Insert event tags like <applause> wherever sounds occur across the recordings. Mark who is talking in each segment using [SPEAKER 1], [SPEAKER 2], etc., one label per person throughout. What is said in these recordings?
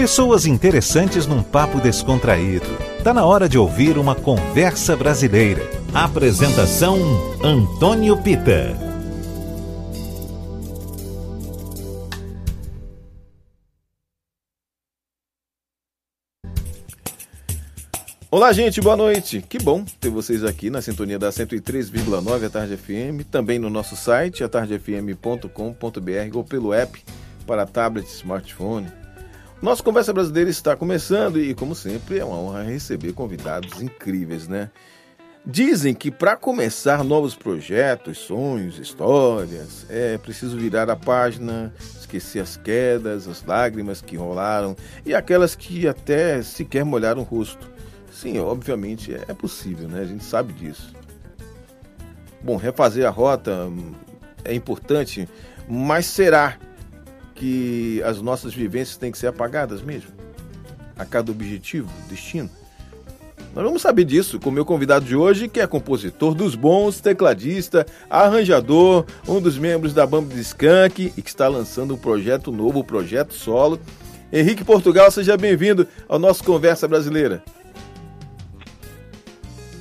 [SPEAKER 1] Pessoas interessantes num papo descontraído. Tá na hora de ouvir uma conversa brasileira. Apresentação Antônio Pita.
[SPEAKER 2] Olá, gente, boa noite. Que bom ter vocês aqui na sintonia da 103,9 a Tarde FM, também no nosso site, atardefm.com.br ou pelo app para tablet smartphone. Nossa Conversa Brasileira está começando e, como sempre, é uma honra receber convidados incríveis, né? Dizem que para começar novos projetos, sonhos, histórias, é preciso virar a página, esquecer as quedas, as lágrimas que rolaram e aquelas que até sequer molharam o rosto. Sim, obviamente é possível, né? A gente sabe disso. Bom, refazer a rota hum, é importante, mas será que as nossas vivências têm que ser apagadas mesmo? A cada objetivo, destino? Nós vamos saber disso com o meu convidado de hoje, que é compositor dos bons, tecladista, arranjador, um dos membros da banda de Skank e que está lançando um projeto novo, um projeto solo. Henrique Portugal, seja bem-vindo ao nosso Conversa Brasileira.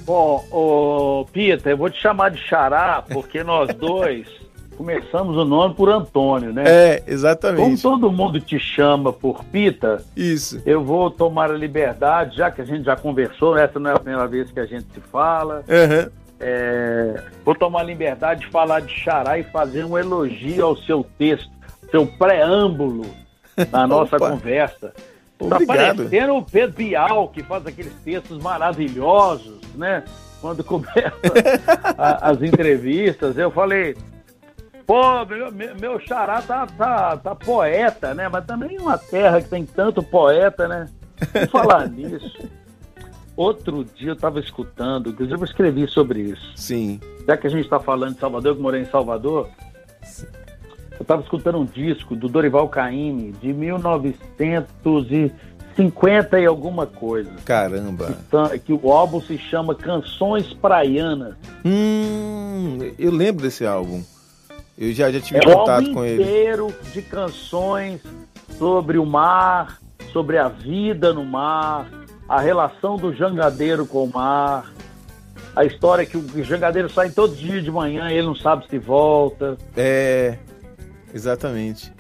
[SPEAKER 3] Bom, ô, Pita, eu vou te chamar de Xará, porque nós dois começamos o nome por Antônio, né?
[SPEAKER 2] É, exatamente.
[SPEAKER 3] Como todo mundo te chama por Pita,
[SPEAKER 2] isso.
[SPEAKER 3] Eu vou tomar a liberdade, já que a gente já conversou, essa não é a primeira vez que a gente se fala.
[SPEAKER 2] Uhum.
[SPEAKER 3] É, vou tomar a liberdade de falar de Xará e fazer um elogio ao seu texto, seu preâmbulo na <laughs> nossa conversa. Tá parecendo o Pedro Bial, que faz aqueles textos maravilhosos, né? Quando começa <laughs> a, as entrevistas, eu falei, Pô, meu, meu xará tá, tá, tá poeta, né? Mas também uma terra que tem tanto poeta, né? Vou <laughs> falar nisso. Outro dia eu estava escutando, inclusive eu escrevi sobre isso.
[SPEAKER 2] Sim.
[SPEAKER 3] Já que a gente está falando de Salvador, eu morei em Salvador, Sim. eu estava escutando um disco do Dorival Caymmi de 1950 e alguma coisa.
[SPEAKER 2] Caramba.
[SPEAKER 3] Que, que o álbum se chama Canções Praianas.
[SPEAKER 2] Hum, eu lembro desse álbum. Eu já, já tive é contato com ele.
[SPEAKER 3] inteiro de canções sobre o mar, sobre a vida no mar, a relação do jangadeiro com o mar, a história que o jangadeiro sai todo dia de manhã e ele não sabe se volta.
[SPEAKER 2] É, exatamente.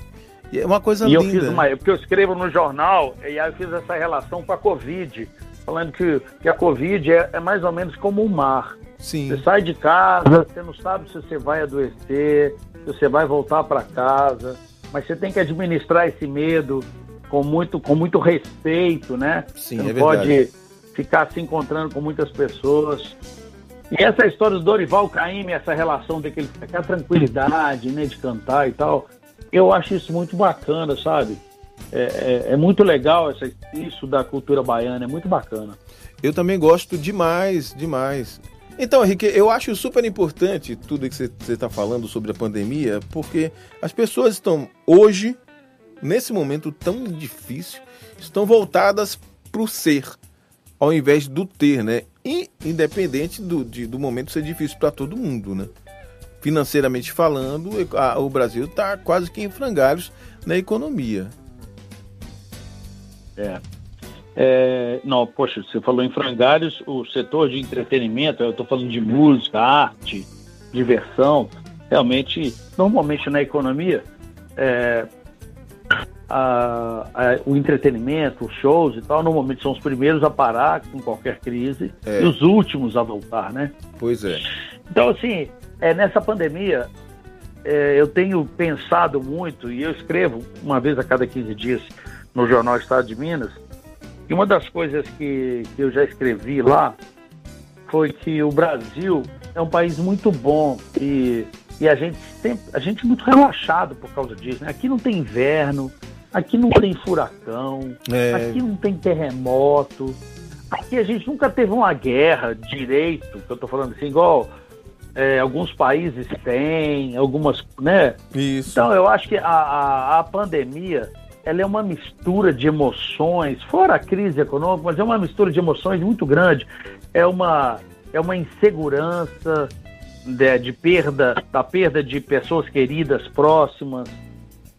[SPEAKER 2] E é uma coisa
[SPEAKER 3] e
[SPEAKER 2] linda.
[SPEAKER 3] Eu fiz uma, porque eu escrevo no jornal e aí eu fiz essa relação com a Covid, falando que, que a Covid é, é mais ou menos como o mar.
[SPEAKER 2] Sim.
[SPEAKER 3] Você sai de casa, você não sabe se você vai adoecer, se você vai voltar para casa, mas você tem que administrar esse medo com muito, com muito respeito, né?
[SPEAKER 2] Sim,
[SPEAKER 3] você não
[SPEAKER 2] é
[SPEAKER 3] pode ficar se encontrando com muitas pessoas. E essa história do Dorival Caymmi, essa relação daquele, aquela tranquilidade, né, de cantar e tal, eu acho isso muito bacana, sabe? É, é, é muito legal essa, isso da cultura baiana, é muito bacana.
[SPEAKER 2] Eu também gosto demais, demais. Então, Henrique, eu acho super importante tudo que você está falando sobre a pandemia, porque as pessoas estão hoje, nesse momento tão difícil, estão voltadas para o ser, ao invés do ter, né? E independente do, de, do momento ser difícil para todo mundo, né? Financeiramente falando, a, o Brasil está quase que em frangalhos na economia.
[SPEAKER 3] É. É, não, poxa, você falou em frangalhos, o setor de entretenimento, eu estou falando de música, arte, diversão, realmente, normalmente na economia, é, a, a, o entretenimento, os shows e tal, normalmente são os primeiros a parar com qualquer crise é. e os últimos a voltar, né?
[SPEAKER 2] Pois é.
[SPEAKER 3] Então, assim, é, nessa pandemia, é, eu tenho pensado muito, e eu escrevo uma vez a cada 15 dias no jornal Estado de Minas, e uma das coisas que, que eu já escrevi lá foi que o Brasil é um país muito bom e, e a gente sempre, a gente é muito relaxado por causa disso. Né? Aqui não tem inverno, aqui não tem furacão, é... aqui não tem terremoto, aqui a gente nunca teve uma guerra direito, que eu tô falando assim, igual é, alguns países têm, algumas, né?
[SPEAKER 2] Isso.
[SPEAKER 3] Então eu acho que a, a, a pandemia ela é uma mistura de emoções, fora a crise econômica, mas é uma mistura de emoções muito grande. É uma, é uma insegurança de, de perda, da perda de pessoas queridas próximas,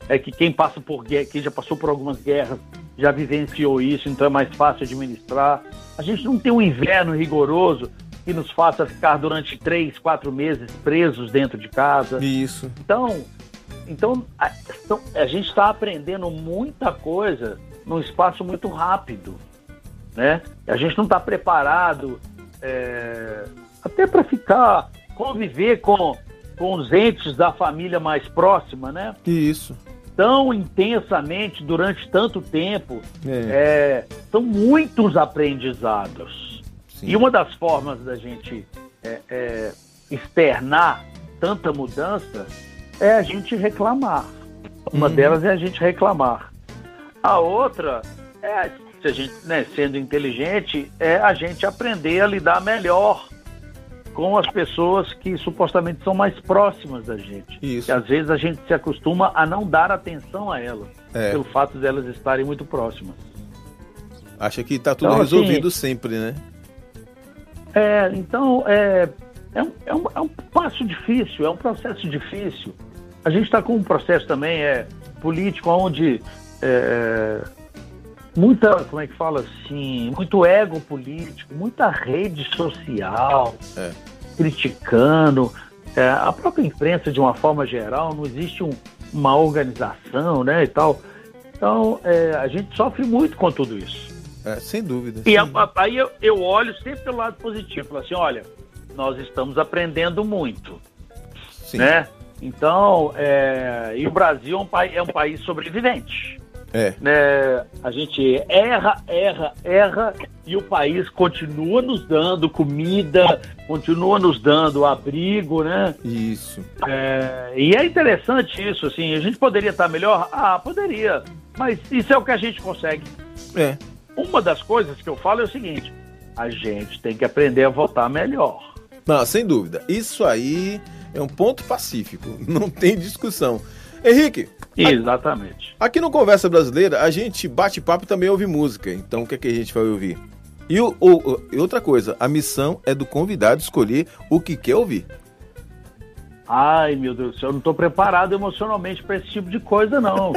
[SPEAKER 3] é que quem passa por quem já passou por algumas guerras já vivenciou isso, então é mais fácil administrar. A gente não tem um inverno rigoroso que nos faça ficar durante três, quatro meses presos dentro de casa.
[SPEAKER 2] Isso.
[SPEAKER 3] Então, então a, então, a gente está aprendendo muita coisa num espaço muito rápido, né? A gente não está preparado é, até para ficar conviver com com os entes da família mais próxima, né?
[SPEAKER 2] Isso.
[SPEAKER 3] Tão intensamente durante tanto tempo. É. É, são muitos aprendizados. Sim. E uma das formas da gente é, é, externar tanta mudança é a gente reclamar. Uma uhum. delas é a gente reclamar. A outra é, se a gente, né, sendo inteligente, é a gente aprender a lidar melhor com as pessoas que supostamente são mais próximas da gente. Isso. Às vezes a gente se acostuma a não dar atenção a elas, é. pelo fato delas estarem muito próximas.
[SPEAKER 2] Acha que está tudo então, assim, resolvido assim, sempre, né?
[SPEAKER 3] É, então é, é, um, é, um, é um passo difícil, é um processo difícil. A gente está com um processo também é, político onde é, muita, como é que fala assim, muito ego político, muita rede social é. criticando. É, a própria imprensa, de uma forma geral, não existe um, uma organização, né, e tal. Então, é, a gente sofre muito com tudo isso.
[SPEAKER 2] É, sem dúvida.
[SPEAKER 3] E a, aí eu, eu, olho sempre pelo lado positivo, falo assim, olha, nós estamos aprendendo muito, Sim. né? Então, é, e o Brasil é um, é um país sobrevivente. É. Né, a gente erra, erra, erra e o país continua nos dando comida, continua nos dando abrigo, né?
[SPEAKER 2] Isso.
[SPEAKER 3] É, e é interessante isso, assim, a gente poderia estar melhor? Ah, poderia, mas isso é o que a gente consegue.
[SPEAKER 2] É.
[SPEAKER 3] Uma das coisas que eu falo é o seguinte, a gente tem que aprender a votar melhor.
[SPEAKER 2] Não, sem dúvida. Isso aí é um ponto pacífico, <laughs> não tem discussão. Henrique.
[SPEAKER 3] Exatamente.
[SPEAKER 2] Aqui no Conversa Brasileira, a gente bate papo e também ouve música. Então, o que, é que a gente vai ouvir? E, o, o, e outra coisa, a missão é do convidado escolher o que quer ouvir.
[SPEAKER 3] Ai, meu Deus do céu, eu não estou preparado emocionalmente para esse tipo de coisa, não.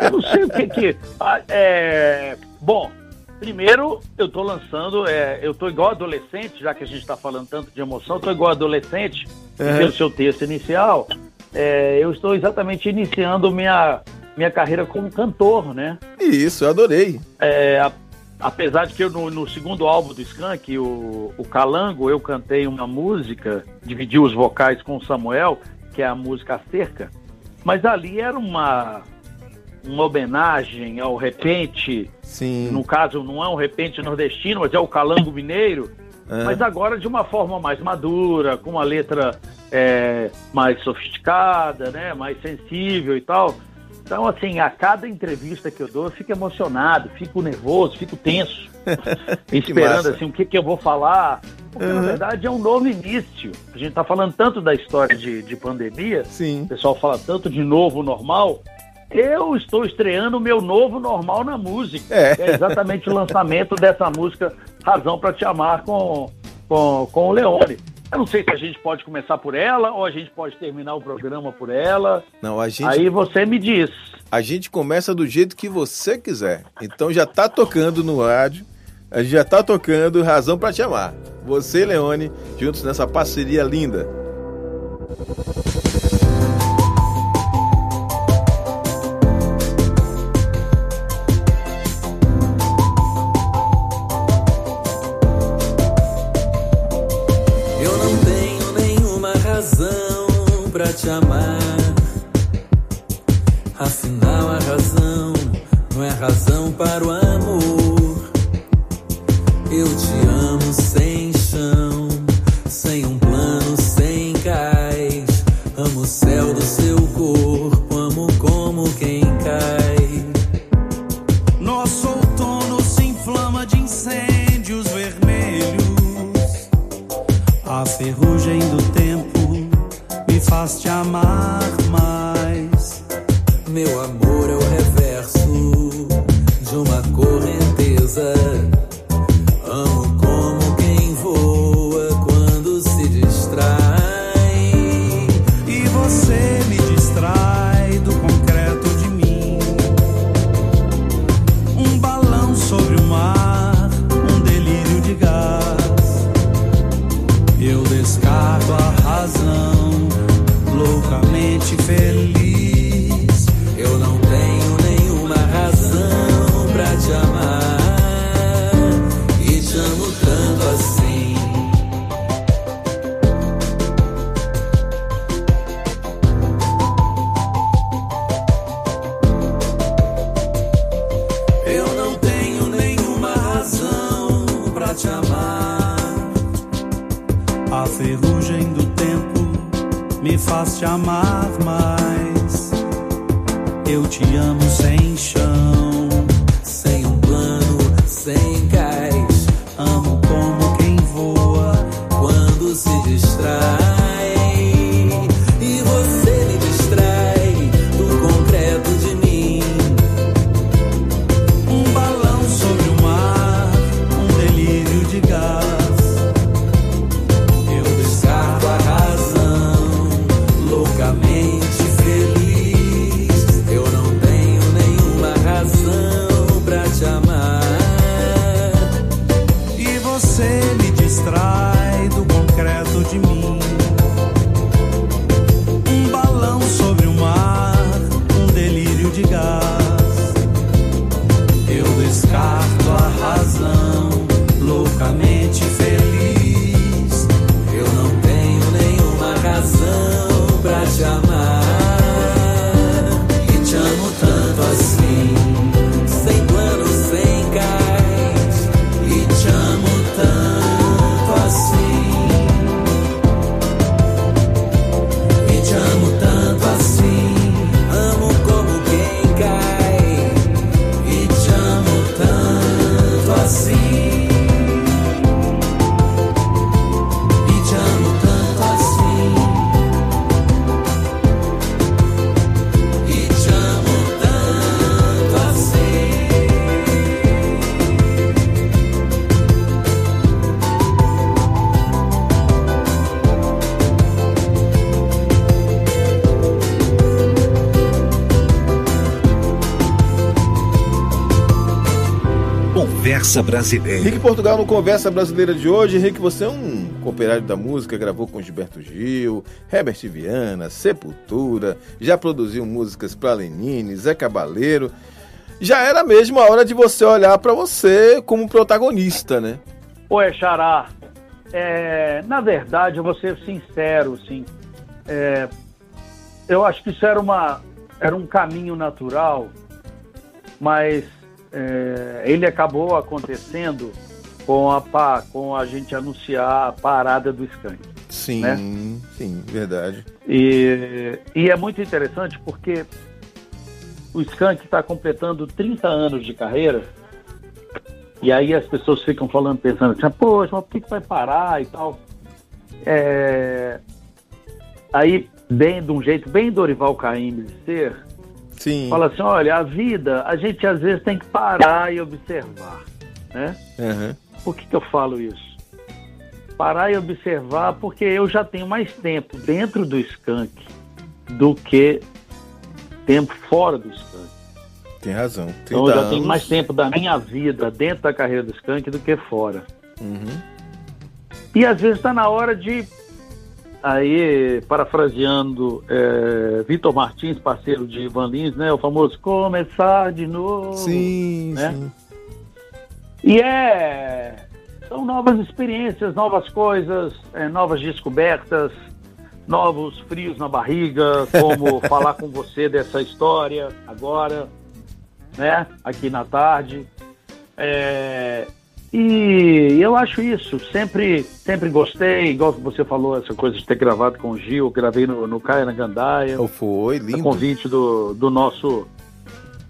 [SPEAKER 3] eu não sei o que que... Ah, é... Bom, primeiro eu estou lançando, é, eu estou igual adolescente, já que a gente está falando tanto de emoção, estou igual adolescente, é. pelo seu texto inicial é, eu estou exatamente iniciando minha, minha carreira como cantor, né?
[SPEAKER 2] Isso, eu adorei.
[SPEAKER 3] É, a, apesar de que eu, no, no, segundo álbum do Skank, o, o Calango, eu cantei uma música, dividi os vocais com o Samuel, que é a música Cerca, mas ali era uma, uma homenagem ao repente,
[SPEAKER 2] Sim.
[SPEAKER 3] no caso não é um repente nordestino, mas é o Calango Mineiro, é. mas agora de uma forma mais madura, com uma letra é, mais sofisticada, né, mais sensível e tal. Então, assim, a cada entrevista que eu dou, eu fico emocionado, fico nervoso, fico tenso, <laughs> esperando assim o que, que eu vou falar. Porque, uhum. na verdade, é um novo início. A gente está falando tanto da história de, de pandemia,
[SPEAKER 2] Sim.
[SPEAKER 3] o pessoal fala tanto de novo normal. Eu estou estreando o meu novo normal na música. É, é exatamente o lançamento dessa música Razão para Te Amar com, com, com o Leone. Eu não sei se a gente pode começar por ela ou a gente pode terminar o programa por ela.
[SPEAKER 2] Não, a gente.
[SPEAKER 3] Aí você me diz.
[SPEAKER 2] A gente começa do jeito que você quiser. Então já tá tocando no rádio. A gente já tá tocando Razão para Te Amar. Você e Leone, juntos nessa parceria linda.
[SPEAKER 4] Te amar. Afinal, a razão não é razão para o amor.
[SPEAKER 1] Conversa Brasileira.
[SPEAKER 2] Henrique Portugal no Conversa Brasileira de hoje. Henrique, você é um cooperado da música, gravou com Gilberto Gil, Herbert Viana, Sepultura, já produziu músicas para Lenine, Zé Cabaleiro. Já era mesmo a hora de você olhar para você como protagonista, né?
[SPEAKER 3] Oi, Xará. É, na verdade, eu vou ser sincero, sim. É, eu acho que isso era, uma, era um caminho natural, mas é, ele acabou acontecendo com a, com a gente anunciar a parada do Skank.
[SPEAKER 2] Sim,
[SPEAKER 3] Né?
[SPEAKER 2] sim, verdade.
[SPEAKER 3] E, e é muito interessante porque o Skank está completando 30 anos de carreira e aí as pessoas ficam falando, pensando assim, poxa, mas por que, que vai parar e tal? É, Aí, bem de um jeito bem Dorival Caymmi de ser,
[SPEAKER 2] Sim.
[SPEAKER 3] fala assim, olha, a vida, a gente às vezes tem que parar e observar, né?
[SPEAKER 2] Aham.
[SPEAKER 3] Por que, que eu falo isso? Parar e observar, porque eu já tenho mais tempo dentro do skunk do que tempo fora do skunk.
[SPEAKER 2] Tem razão. 30
[SPEAKER 3] Então eu já
[SPEAKER 2] anos.
[SPEAKER 3] tenho mais tempo da minha vida dentro da carreira do skunk do que fora.
[SPEAKER 2] Uhum.
[SPEAKER 3] E às vezes está na hora de, aí, parafraseando é, Vitor Martins, parceiro de Ivan Lins, né? O famoso começar de novo.
[SPEAKER 2] Sim,
[SPEAKER 3] né?
[SPEAKER 2] sim.
[SPEAKER 3] E é. São novas experiências, novas coisas, é, novas descobertas, novos frios na barriga, como <laughs> falar com você dessa história agora, né? Aqui na tarde. É, e eu acho isso, sempre, sempre gostei, igual você falou, essa coisa de ter gravado com o Gil, gravei no, no Caia na Gandaia
[SPEAKER 2] Oh, foi, lindo.
[SPEAKER 3] convite do, do nosso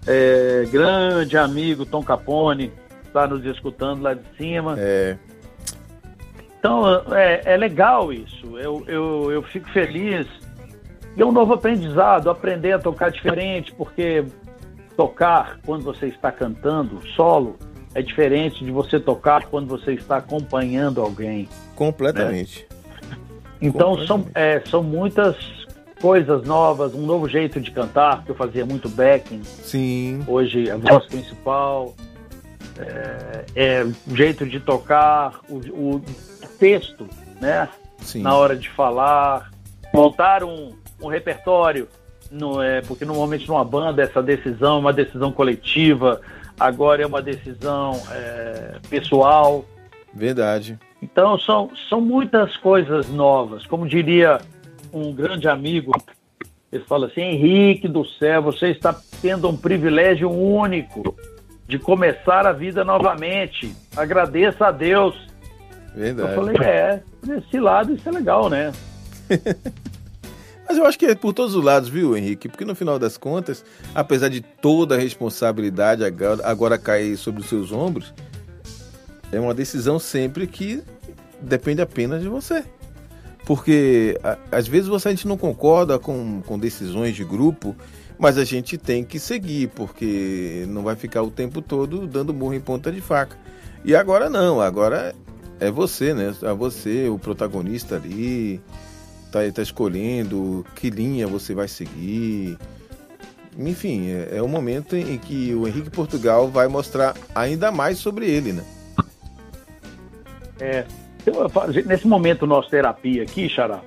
[SPEAKER 3] é, grande amigo Tom Capone, está nos escutando lá de cima.
[SPEAKER 2] É,
[SPEAKER 3] Então, é, é legal isso. Eu, eu, eu fico feliz. E é um novo aprendizado, aprender a tocar diferente, porque tocar quando você está cantando solo é diferente de você tocar quando você está acompanhando alguém.
[SPEAKER 2] completamente.
[SPEAKER 3] Então são,
[SPEAKER 2] Completamente.
[SPEAKER 3] é, são muitas coisas novas, um novo jeito de cantar, que eu fazia muito backing,
[SPEAKER 2] Sim,
[SPEAKER 3] hoje a voz principal, é, é o jeito de tocar, o, o texto, né?
[SPEAKER 2] sim.
[SPEAKER 3] Na hora de falar, montar um, um repertório, não é, porque normalmente numa banda essa decisão é uma decisão coletiva, agora é uma decisão é, pessoal.
[SPEAKER 2] Verdade.
[SPEAKER 3] Então são, são muitas coisas novas. Como diria um grande amigo, ele fala assim, Henrique do céu, você está tendo um privilégio único de começar a vida novamente. Agradeça a Deus.
[SPEAKER 2] Verdade.
[SPEAKER 3] Eu falei, é, nesse lado isso é legal, né? <laughs>
[SPEAKER 2] Mas eu acho que é por todos os lados, viu, Henrique? Porque no final das contas, apesar de toda a responsabilidade agora, agora cair sobre os seus ombros, é uma decisão sempre que depende apenas de você. Porque a, às vezes você, a gente não concorda com, com decisões de grupo, mas a gente tem que seguir, porque não vai ficar o tempo todo dando murro em ponta de faca. E agora não, agora é você, né? É você, o protagonista ali, tá, tá escolhendo que linha você vai seguir. Enfim, é, é o momento em que o Henrique Portugal vai mostrar ainda mais sobre ele, né?
[SPEAKER 3] É, nesse momento nosso terapia aqui, Xará,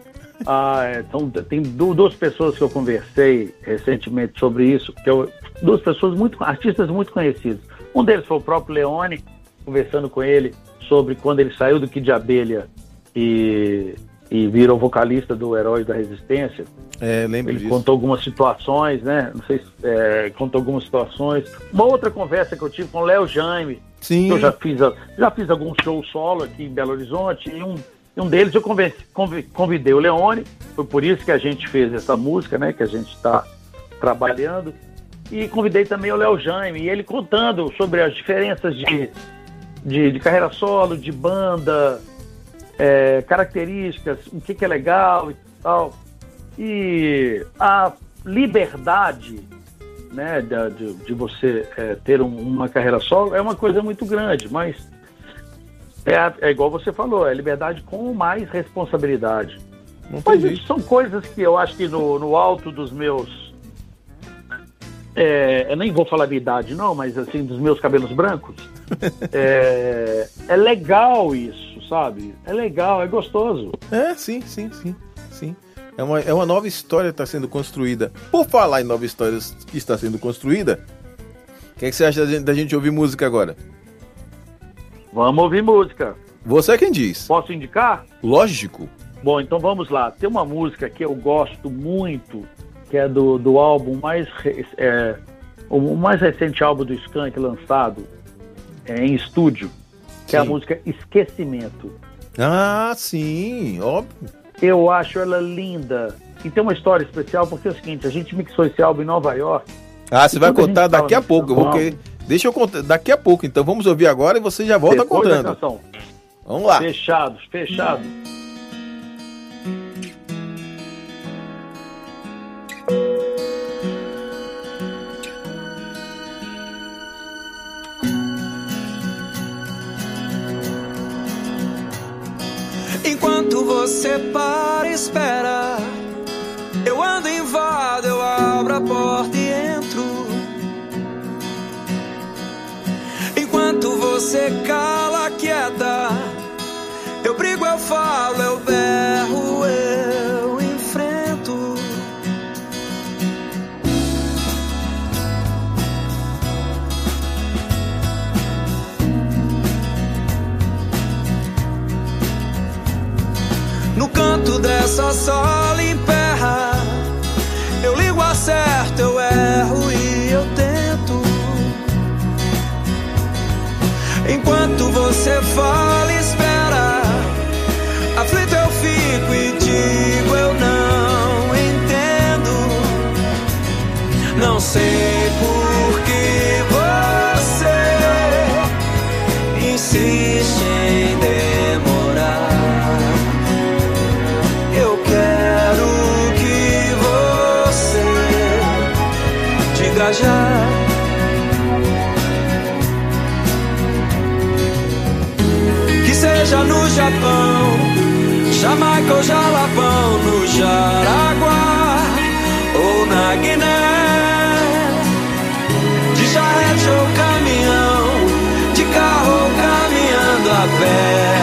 [SPEAKER 3] ah, então, tem duas pessoas que eu conversei recentemente sobre isso, que eu, duas pessoas muito, artistas muito conhecidos. Um deles foi o próprio Leone, conversando com ele sobre quando ele saiu do Kid de Abelha e, e virou vocalista do Heróis da Resistência.
[SPEAKER 2] É, lembro
[SPEAKER 3] Ele
[SPEAKER 2] disso.
[SPEAKER 3] contou algumas situações, né? Não sei se é, contou algumas situações. Uma outra conversa que eu tive com o Léo Jaime.
[SPEAKER 2] Sim.
[SPEAKER 3] Eu já fiz, já fiz alguns shows solo aqui em Belo Horizonte e um, um deles eu convenci, convidei o Leone, foi por isso que a gente fez essa música, né? Que a gente está trabalhando. E convidei também o Léo Jaime, e ele contando sobre as diferenças de, de, de carreira solo, de banda, é, características, o que, que é legal e tal. E a liberdade né, de, de você é, ter um, uma carreira solo é uma coisa muito grande, mas é, é, igual você falou, é liberdade com mais responsabilidade. mas isso são coisas que eu acho que no, no alto dos meus. É, eu nem vou falar de idade, não, mas assim, dos meus cabelos brancos. <laughs> é, é legal isso, sabe? É legal, é gostoso.
[SPEAKER 2] É, sim, sim, sim, sim. É uma, é uma nova história que está sendo construída. Por falar em nova história que está sendo construída, o que, é que você acha da gente, da gente ouvir música agora?
[SPEAKER 3] Vamos ouvir música.
[SPEAKER 2] Você é quem diz.
[SPEAKER 3] Posso indicar?
[SPEAKER 2] Lógico.
[SPEAKER 3] Bom, então vamos lá. Tem uma música que eu gosto muito, que é do, do álbum mais é, o mais recente álbum do Skank lançado é, em estúdio, que é a música Esquecimento.
[SPEAKER 2] Ah, sim, óbvio.
[SPEAKER 3] Eu acho ela linda. E tem uma história especial, porque é o seguinte, a gente mixou esse álbum em Nova York.
[SPEAKER 2] Ah, você vai contar daqui a pouco. Eu vou que... Deixa eu contar daqui a pouco. Então vamos ouvir agora e você já volta
[SPEAKER 3] Depois
[SPEAKER 2] contando. Vamos lá.
[SPEAKER 3] Fechados, fechados.
[SPEAKER 4] Enquanto você para e espera, eu ando invado, eu abro a porta e entro. Enquanto você cala, quieta, eu brigo, eu falo, eu berro, canto dessa sala emperra, eu ligo, acerto, eu erro e eu tento. Enquanto você fala espera, aflito eu fico e digo eu não entendo. Não sei Japão, Jamaica ou Jalapão, no Jaraguá ou na Guiné, de charrete ou caminhão, de carro ou caminhando a pé,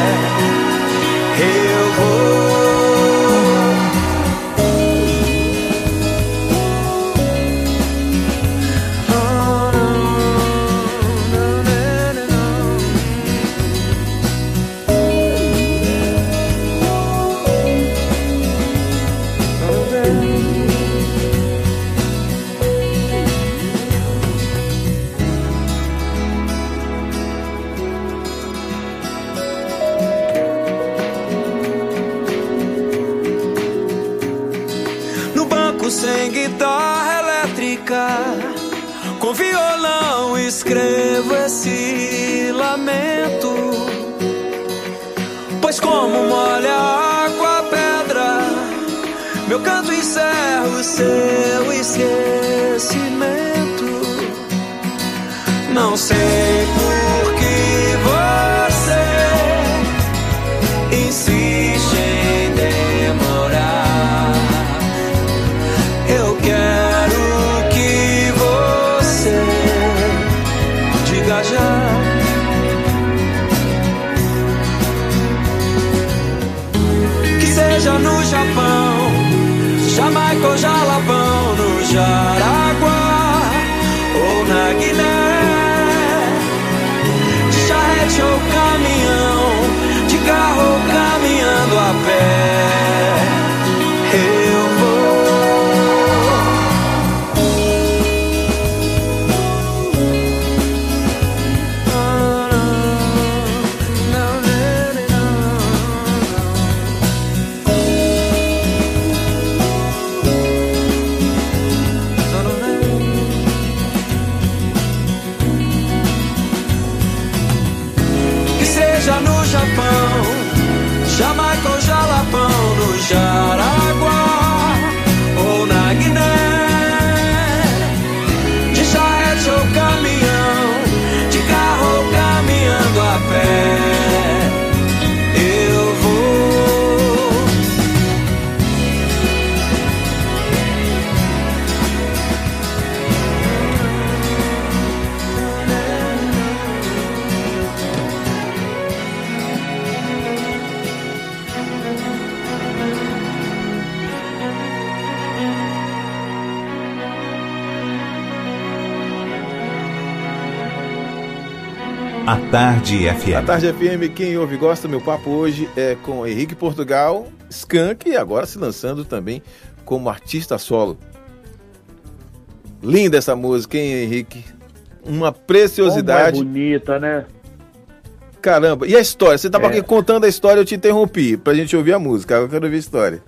[SPEAKER 4] Com violão escrevo esse lamento. Pois como molha a água a pedra, meu canto encerra o seu esquecimento. Não sei A
[SPEAKER 1] Tarde
[SPEAKER 2] A
[SPEAKER 1] FM.
[SPEAKER 2] Tarde FM, quem ouve e gosta, meu papo hoje é com Henrique Portugal, Skank, e agora se lançando também como artista solo. Linda essa música, hein, Henrique? Uma
[SPEAKER 3] Como é
[SPEAKER 2] preciosidade.
[SPEAKER 3] bonita, né?
[SPEAKER 2] Caramba. E a história? Você estava
[SPEAKER 3] É.
[SPEAKER 2] aqui contando a história, eu te interrompi pra gente ouvir a música. Eu quero ouvir a história.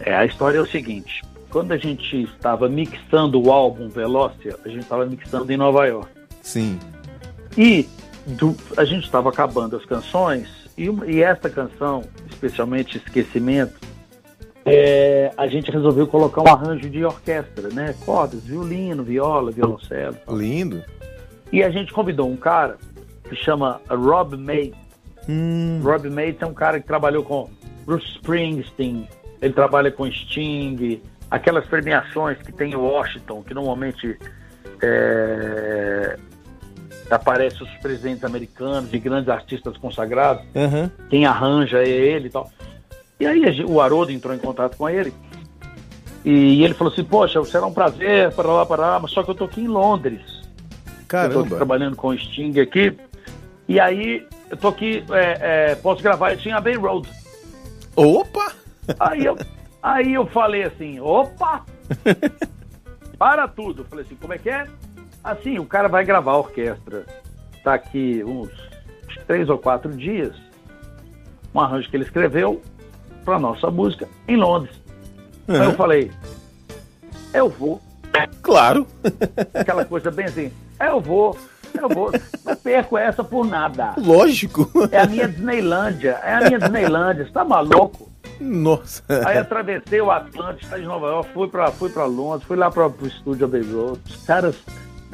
[SPEAKER 3] É, a história é o seguinte. Quando a gente estava mixando o álbum Velócia, a gente estava mixando em Nova York.
[SPEAKER 2] Sim.
[SPEAKER 3] E do- a gente estava acabando as canções, e, e essa canção, especialmente Esquecimento, é, a gente resolveu colocar um arranjo de orquestra, né? Cordas, violino, viola, violoncelo.
[SPEAKER 2] Lindo.
[SPEAKER 3] E a gente convidou um cara que chama Rob May.
[SPEAKER 2] Hum,
[SPEAKER 3] Rob May é um cara que trabalhou com Bruce Springsteen, ele trabalha com Sting, aquelas premiações que tem em Washington, que normalmente é, aparece os presidentes americanos e grandes artistas consagrados,
[SPEAKER 2] aham.
[SPEAKER 3] quem arranja é ele e tal. E aí o Haroldo entrou em contato com ele e ele falou assim, poxa, será um prazer, para lá, para lá, mas só que eu tô aqui em Londres. Eu tô
[SPEAKER 2] Caramba.
[SPEAKER 3] trabalhando com o Sting aqui. E aí, eu tô aqui, é, é, posso gravar isso em Abbey Road.
[SPEAKER 2] Opa!
[SPEAKER 3] Aí eu, aí eu falei assim, opa! <laughs> Para tudo. Eu falei assim, como é que é? Assim, o cara vai gravar a orquestra. Tá aqui uns três ou quatro dias. Um arranjo que ele escreveu pra nossa música em Londres. Aí eu falei, eu vou.
[SPEAKER 2] Claro. <laughs>
[SPEAKER 3] Aquela coisa bem assim, eu vou, eu vou. Não perco essa por nada.
[SPEAKER 2] Lógico.
[SPEAKER 3] É a minha Disneylândia, é a minha Disneylândia, você tá maluco?
[SPEAKER 2] Nossa.
[SPEAKER 3] Aí atravessei o Atlântico, saí de Nova York, fui pra, fui pra Londres, fui lá pra, pro estúdio Abbey Road. Os caras,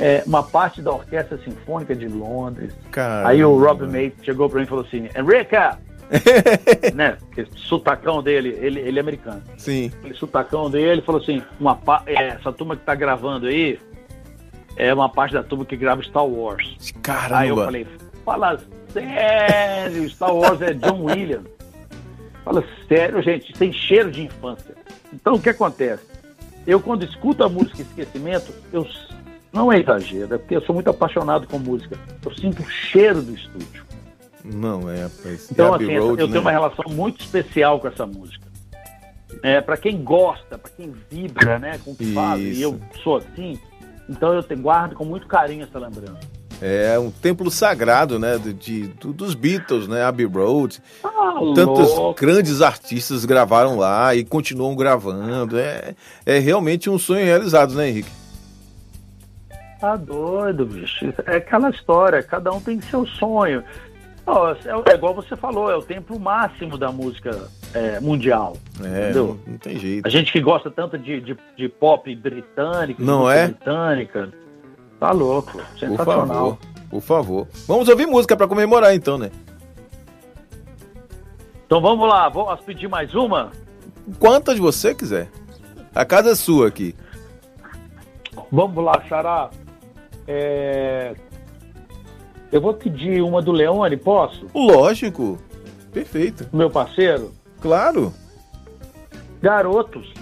[SPEAKER 3] é, uma parte da Orquestra Sinfônica de Londres.
[SPEAKER 2] Caramba.
[SPEAKER 3] Aí o Rob Mate chegou pra mim e falou assim, Enrica! <laughs> né? Porque sotacão dele, ele, ele é americano.
[SPEAKER 2] Sim.
[SPEAKER 3] Aquele sotacão dele falou assim, uma, é, essa turma que tá gravando aí é uma parte da turma que grava Star Wars.
[SPEAKER 2] Caramba.
[SPEAKER 3] Aí eu falei, fala sério, Star Wars é John Williams. Fala sério, gente, tem cheiro de infância. Então o que acontece? Eu quando escuto a música Esquecimento, eu não é exagero, é porque eu sou muito apaixonado com música. Eu sinto o cheiro do estúdio.
[SPEAKER 2] Não, é.
[SPEAKER 3] Então,
[SPEAKER 2] Abbey
[SPEAKER 3] assim,
[SPEAKER 2] Road,
[SPEAKER 3] eu
[SPEAKER 2] né?
[SPEAKER 3] tenho uma relação muito especial com essa música. É, para quem gosta, para quem vibra, né, com o que faz, e eu sou assim, então eu te, guardo com muito carinho essa lembrança.
[SPEAKER 2] É um templo sagrado, né? de- de- do- dos Beatles, né? Abbey Road.
[SPEAKER 3] Ah,
[SPEAKER 2] Tantos
[SPEAKER 3] louco.
[SPEAKER 2] grandes artistas gravaram lá e continuam gravando. É, é realmente um sonho realizado, né, Henrique?
[SPEAKER 3] Tá doido, bicho. É aquela história, cada um tem seu sonho. Ó, é, é igual você falou, é o tempo máximo da música é, mundial.
[SPEAKER 2] É,
[SPEAKER 3] entendeu?
[SPEAKER 2] não, não tem jeito.
[SPEAKER 3] A gente que gosta tanto de, de, de pop britânico,
[SPEAKER 2] Não é?
[SPEAKER 3] britânica, tá louco,
[SPEAKER 2] Por
[SPEAKER 3] sensacional.
[SPEAKER 2] favor, por favor. Vamos ouvir música pra comemorar então, né?
[SPEAKER 3] Então vamos lá, vamos pedir mais uma?
[SPEAKER 2] Quantas você quiser. A casa é sua aqui.
[SPEAKER 3] Vamos lá, Xará. É, Eu vou pedir uma do Leone, posso?
[SPEAKER 2] Lógico. Perfeito.
[SPEAKER 3] Meu parceiro?
[SPEAKER 2] Claro.
[SPEAKER 3] Garotos.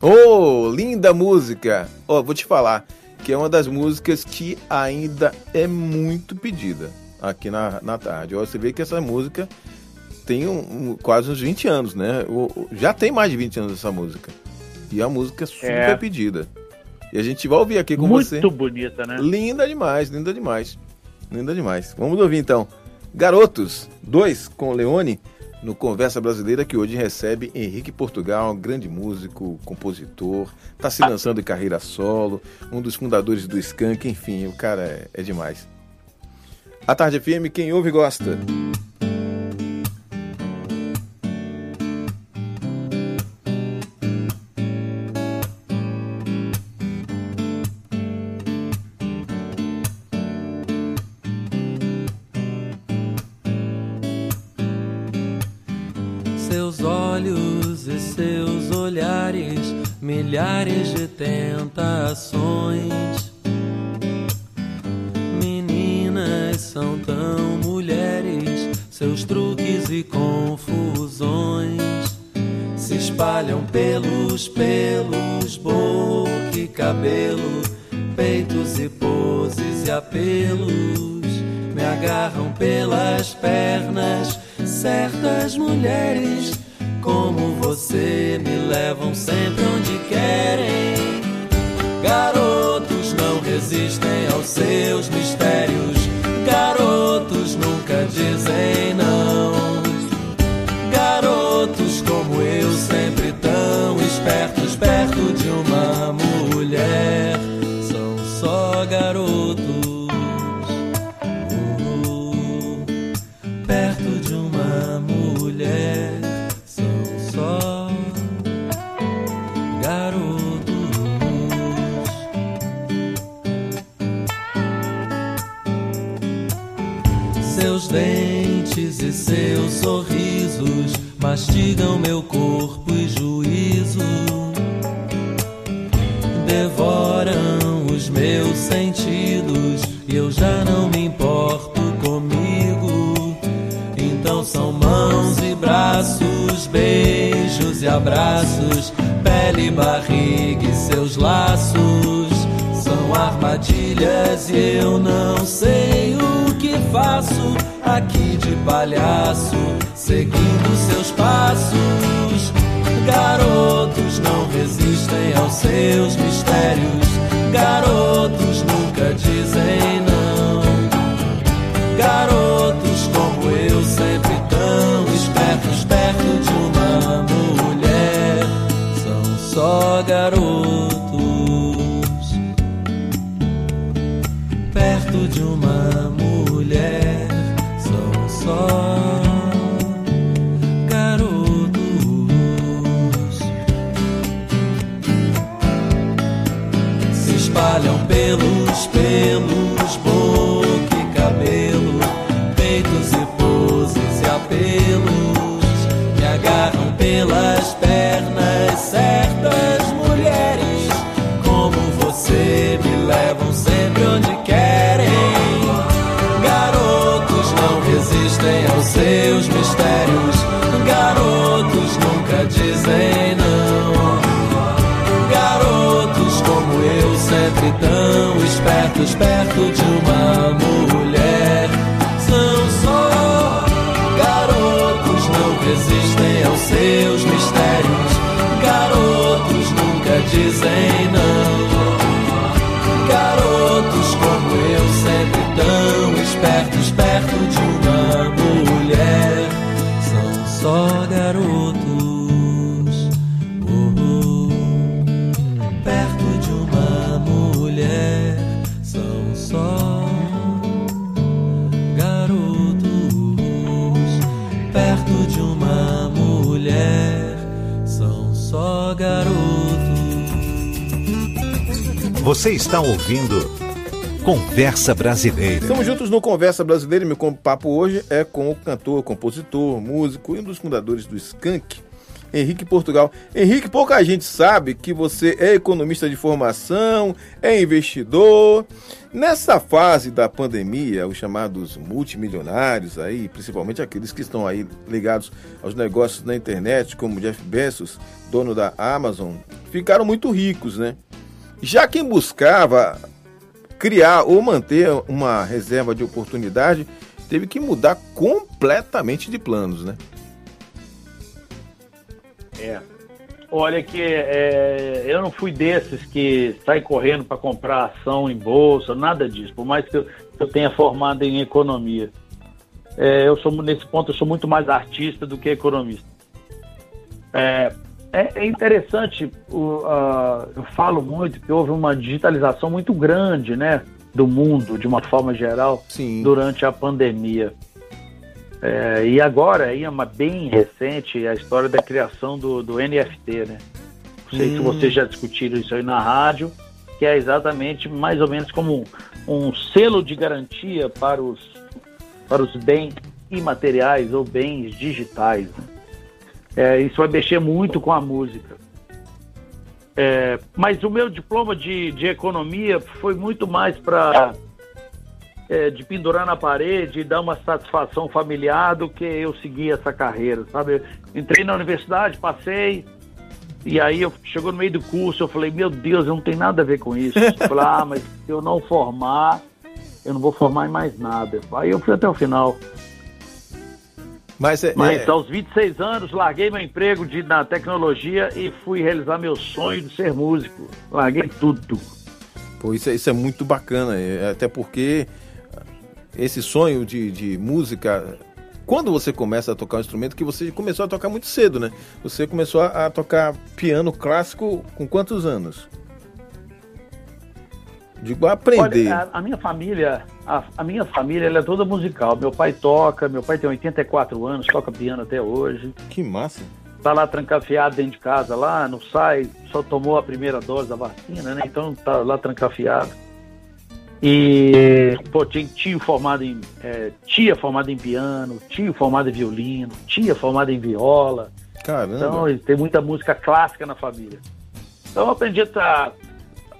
[SPEAKER 2] Oh, linda música. Ó, vou te falar que é uma das músicas que ainda é muito pedida aqui na, na tarde. Ó, Você vê que essa música tem um- um- quase uns 20 anos, né? Já tem mais de 20 anos essa música. E a música é super
[SPEAKER 3] É.
[SPEAKER 2] pedida. E a gente vai ouvir aqui com
[SPEAKER 3] Muito
[SPEAKER 2] você.
[SPEAKER 3] bonita, né?
[SPEAKER 2] Linda demais, linda demais. Linda demais. Vamos ouvir então. Garotos 2 com Leone no Conversa Brasileira que hoje recebe Henrique Portugal, grande músico, compositor, tá se lançando em carreira solo, um dos fundadores do Skank, enfim, o cara é, é demais. A Tarde FM, quem ouve gosta.
[SPEAKER 4] Seus mistérios, pelas pernas, certas mulheres como você me levam sempre onde querem. Garotos não resistem aos seus mistérios, garotos nunca dizem não. Garotos como eu, sempre tão espertos, perto de uma
[SPEAKER 1] Você está ouvindo Conversa Brasileira.
[SPEAKER 2] Estamos juntos no Conversa Brasileira e meu papo hoje é com o cantor, compositor, músico e um dos fundadores do Skank, Henrique Portugal. Henrique, pouca gente sabe que você é economista de formação, é investidor. Nessa fase da pandemia, os chamados multimilionários aí, principalmente aqueles que estão aí ligados aos negócios na internet, como Jeff Bezos, dono da Amazon, ficaram muito ricos, né? Já quem buscava criar ou manter uma reserva de oportunidade teve que mudar completamente de planos, né?
[SPEAKER 3] É. Olha que é, eu não fui desses que sai correndo para comprar ação em bolsa, nada disso. Por mais que eu, eu tenha formado em economia, é, eu sou nesse ponto eu sou muito mais artista do que economista. É, é, é interessante, eu falo muito que houve uma digitalização muito grande, né, do mundo de uma forma geral
[SPEAKER 2] Sim.
[SPEAKER 3] durante a pandemia. É, e agora, aí é uma bem recente, a história da criação do, do NFT, né? Não sei
[SPEAKER 2] Hum.
[SPEAKER 3] se vocês já discutiram isso aí na rádio, que é exatamente mais ou menos como um, um selo de garantia para os, para os bens imateriais ou bens digitais. né? É, isso vai mexer muito com a música. É, mas o meu diploma de, de economia foi muito mais para é, de pendurar na parede e dar uma satisfação familiar do que eu seguir essa carreira, sabe? Eu entrei na universidade, passei, e aí eu chegou no meio do curso, eu falei, meu Deus, eu não tenho nada a ver com isso. Eu <laughs> falei, ah, mas se eu não formar, eu não vou formar em mais nada. Aí eu fui até o final.
[SPEAKER 2] Mas, é,
[SPEAKER 3] Mas
[SPEAKER 2] é-
[SPEAKER 3] aos 26 anos, larguei meu emprego de, na tecnologia e fui realizar meu sonho de ser músico. Larguei tudo.
[SPEAKER 2] Pô, isso, é- isso é muito bacana, é, até porque esse sonho de, de música, quando você começa a tocar um instrumento, que você começou a tocar muito cedo, né? Você começou a tocar piano clássico com quantos anos? Digo, aprender.
[SPEAKER 3] Olha, a, a minha família, a, a minha família é toda musical. Meu pai toca, meu pai tem 84 anos, toca piano até hoje.
[SPEAKER 2] Que massa.
[SPEAKER 3] Tá lá trancafiado dentro de casa, lá, não sai, só tomou a primeira dose da vacina, né? Então tá lá trancafiado. E, pô, tinha tio formado em. é, tia formada em piano, tio formado em violino, tia formada em viola.
[SPEAKER 2] Caramba.
[SPEAKER 3] Então, tem muita música clássica na família. Então, eu aprendi a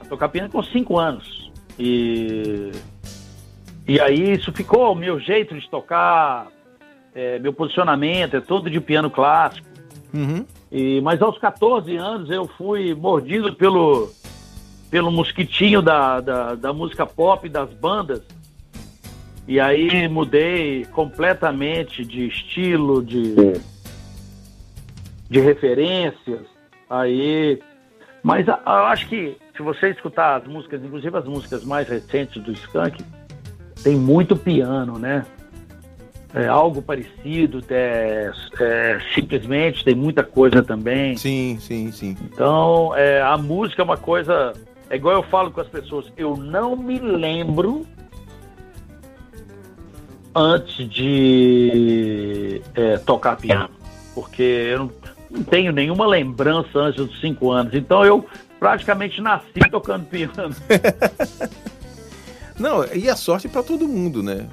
[SPEAKER 3] tocar piano com cinco anos. E, e aí, isso ficou o meu jeito de tocar, é, meu posicionamento é todo de piano clássico.
[SPEAKER 2] Uhum.
[SPEAKER 3] E, mas aos 14 anos eu fui mordido pelo, pelo mosquitinho da, da, da música pop, das bandas. E aí mudei completamente de estilo, de, de referências. Aí, mas eu acho que se você escutar as músicas, inclusive as músicas mais recentes do Skank, tem muito piano, né? É algo parecido, é, é, simplesmente tem muita coisa também.
[SPEAKER 2] Sim, sim, sim.
[SPEAKER 3] Então, é, a música é uma coisa. É igual eu falo com as pessoas, eu não me lembro antes de é, tocar piano. Porque eu não, não tenho nenhuma lembrança antes dos cinco anos. Então eu praticamente nasci tocando piano. <laughs>
[SPEAKER 2] Não, e a sorte para todo mundo, né?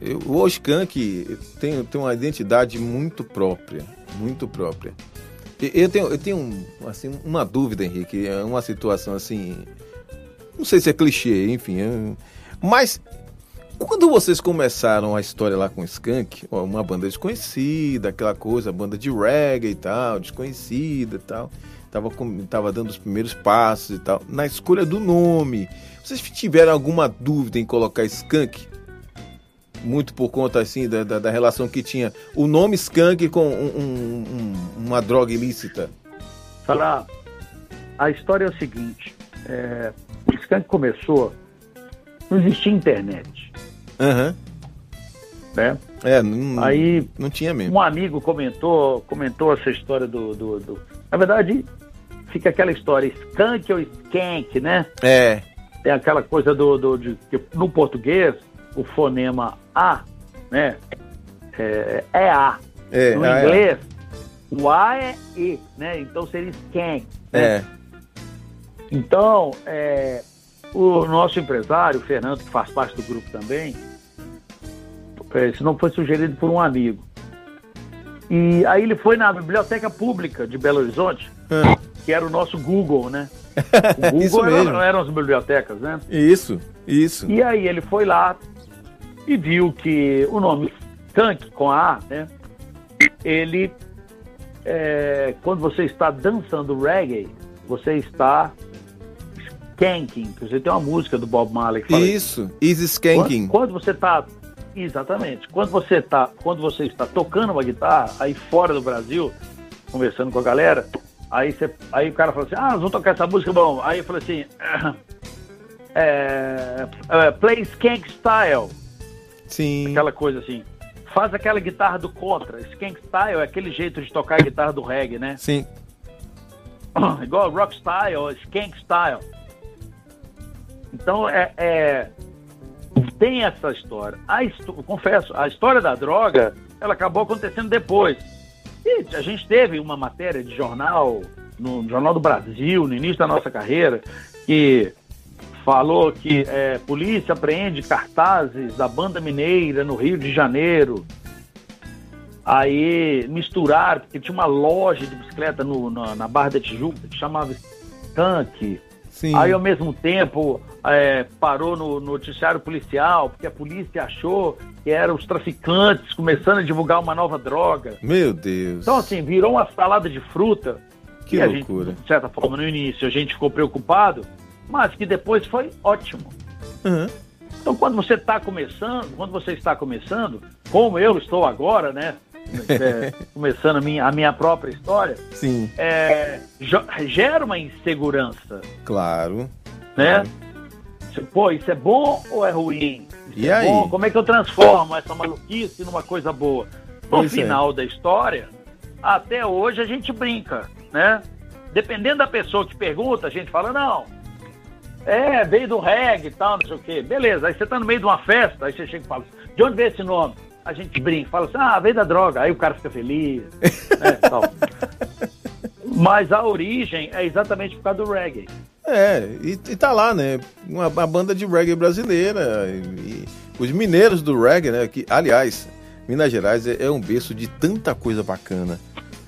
[SPEAKER 2] Eu, o Skank tem, tem uma identidade muito própria, muito própria. Eu tenho, eu tenho assim, uma dúvida, Henrique, é uma situação assim, não sei se é clichê, enfim, é- mas quando vocês começaram a história lá com o Skank, uma banda desconhecida, aquela coisa, banda de reggae e tal, desconhecida e tal, tava, com- tava dando os primeiros passos e tal, na escolha do nome, vocês tiveram alguma dúvida em colocar Skank? Muito por conta assim da, da, da relação que tinha o nome Skank com um- um- um- uma droga ilícita.
[SPEAKER 3] Falar, a história é o seguinte: é, o Skank começou, não existia internet,
[SPEAKER 2] Aham.
[SPEAKER 3] né?
[SPEAKER 2] É, não,
[SPEAKER 3] Aí
[SPEAKER 2] não tinha mesmo.
[SPEAKER 3] Um amigo comentou, comentou essa história do, do, do- Na verdade, fica aquela história, skunk ou skank, né?
[SPEAKER 2] É,
[SPEAKER 3] Tem aquela coisa do, do de, no português, o fonema A, né? É, é A.
[SPEAKER 2] é.
[SPEAKER 3] No
[SPEAKER 2] ah, é.
[SPEAKER 3] inglês, o A é E, né? Então seria skank. né?
[SPEAKER 2] É.
[SPEAKER 3] Então, é, o nosso empresário, o Fernando, que faz parte do grupo também, é, se não foi sugerido por um amigo. E aí ele foi na Biblioteca Pública de Belo Horizonte,
[SPEAKER 2] Ah,
[SPEAKER 3] que era o nosso Google, né? <laughs> O
[SPEAKER 2] Isso
[SPEAKER 3] Google
[SPEAKER 2] mesmo.
[SPEAKER 3] eram, eram as bibliotecas, né?
[SPEAKER 2] Isso, isso.
[SPEAKER 3] E aí ele foi lá e viu que o nome Skunk com A, né? Ele, é, quando você está dançando reggae, você está skanking. Você tem uma música do Bob Marley que fala
[SPEAKER 2] Isso, Easy Skanking.
[SPEAKER 3] Quando, quando você está exatamente, quando você tá, quando você está tocando uma guitarra aí fora do Brasil, conversando com a galera, aí você, aí o cara fala assim, ah, nós vamos tocar essa música, bom. Aí eu falei assim, é, é, play skank style,
[SPEAKER 2] Sim.
[SPEAKER 3] aquela coisa assim. Faz aquela guitarra do contra. Skank style é aquele jeito de tocar a guitarra do reggae, né?
[SPEAKER 2] Sim. <clears throat>
[SPEAKER 3] igual rock style, ou skank style. Então é, é- tem essa história. A confesso, a história da droga, ela acabou acontecendo depois. E a gente teve uma matéria de jornal no Jornal do Brasil, no início da nossa carreira, que falou que é, polícia apreende cartazes da banda mineira no Rio de Janeiro. Aí misturaram, porque tinha uma loja de bicicleta no- na, na Barra da Tijuca que chamava Skunk.
[SPEAKER 2] Sim.
[SPEAKER 3] Aí, ao mesmo tempo, é, parou no noticiário policial, porque a polícia achou que eram os traficantes começando a divulgar uma nova droga.
[SPEAKER 2] Meu Deus.
[SPEAKER 3] Então, assim, virou uma salada de fruta.
[SPEAKER 2] Que loucura.
[SPEAKER 3] gente, de certa forma, no início a gente ficou preocupado, mas que depois foi ótimo.
[SPEAKER 2] Aham.
[SPEAKER 3] Então, quando você está começando, quando você está começando, como eu estou agora, né? É, começando a minha, a minha própria história,
[SPEAKER 2] Sim,
[SPEAKER 3] é, gera uma insegurança,
[SPEAKER 2] claro.
[SPEAKER 3] né? Você, Pô, isso é bom ou é ruim? Isso
[SPEAKER 2] E
[SPEAKER 3] é
[SPEAKER 2] aí?
[SPEAKER 3] bom? Como é que eu transformo essa maluquice numa coisa boa? No
[SPEAKER 2] Pois é.
[SPEAKER 3] final da história, até hoje a gente brinca, né? Dependendo da pessoa que pergunta, a gente fala, não, é, veio do reggae e tal, não sei o quê. Beleza, aí você tá no meio de uma festa, aí você chega e fala, de onde veio esse nome? A gente brinca, fala assim, ah, veio da droga. Aí o cara fica feliz, né. <laughs> Mas a origem é exatamente por causa do reggae.
[SPEAKER 2] É, e, e tá lá, né? Uma, uma banda de reggae brasileira. E, e os mineiros do reggae, né? Que, aliás, Minas Gerais é, é um berço de tanta coisa bacana.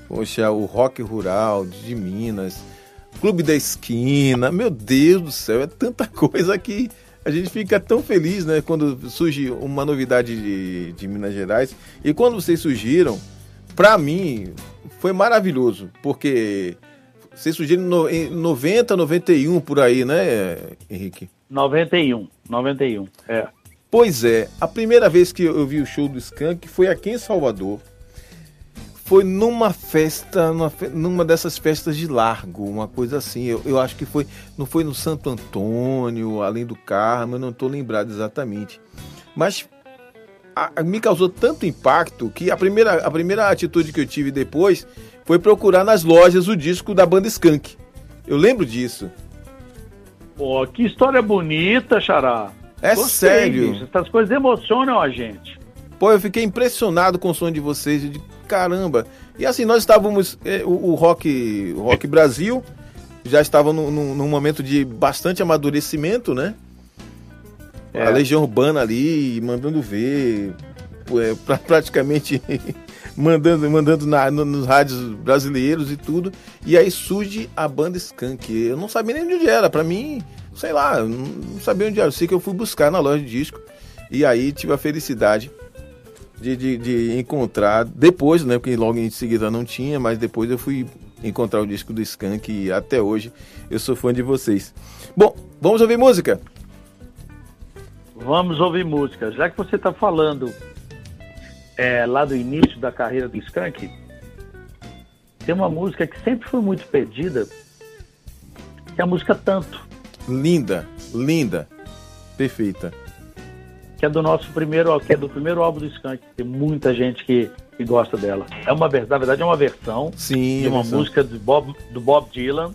[SPEAKER 2] Poxa, o rock rural de Minas, Clube da Esquina, meu Deus do céu, é tanta <laughs> coisa que a gente fica tão feliz, né? Quando surge uma novidade de, de Minas Gerais. E quando vocês surgiram, pra mim, foi maravilhoso, porque vocês surgiram no, em 90, 91 por aí, né, Henrique?
[SPEAKER 3] 91, 91, é.
[SPEAKER 2] Pois é, a primeira vez que eu vi o show do Skank foi aqui em Salvador. Foi numa festa, numa, numa dessas festas de largo, uma coisa assim. Eu, eu acho que foi, não foi no Santo Antônio, além do Carmo, eu não estou lembrado exatamente. Mas a- a- me causou tanto impacto que a primeira, a primeira atitude que eu tive depois foi procurar nas lojas o disco da banda Skank. Eu lembro disso.
[SPEAKER 3] Pô, que história bonita, Xará.
[SPEAKER 2] É
[SPEAKER 3] Gostei,
[SPEAKER 2] sério.
[SPEAKER 3] bicho. Essas coisas emocionam a gente.
[SPEAKER 2] Pô, eu fiquei impressionado com o som de vocês, de caramba. E assim, nós estávamos, eh, o, o rock, o rock Brasil já estava num, num- momento de bastante amadurecimento, né?
[SPEAKER 3] É.
[SPEAKER 2] A Legião Urbana ali, mandando ver, é, pra- <laughs> praticamente mandando, mandando na- no- nos rádios brasileiros e tudo. E aí surge a banda Skank. Eu não sabia nem de onde era, pra mim, sei lá, não sabia onde era. Eu sei que eu fui buscar na loja de disco e aí tive a felicidade de, de, de encontrar depois, né? Porque logo em seguida não tinha, mas depois eu fui encontrar o disco do Skank e até hoje eu sou fã de vocês. Bom, vamos ouvir música?
[SPEAKER 3] Vamos ouvir música. Já que você está falando é, lá do início da carreira do Skank, tem uma música que sempre foi muito pedida, que é a música Tanto,
[SPEAKER 2] Linda, linda, perfeita.
[SPEAKER 3] Que é do nosso primeiro, que é do primeiro álbum do Skank. Tem muita gente que, que gosta dela. É uma, na verdade, é uma versão
[SPEAKER 2] Sim,
[SPEAKER 3] de uma
[SPEAKER 2] a versão.
[SPEAKER 3] música do Bob, do Bob Dylan,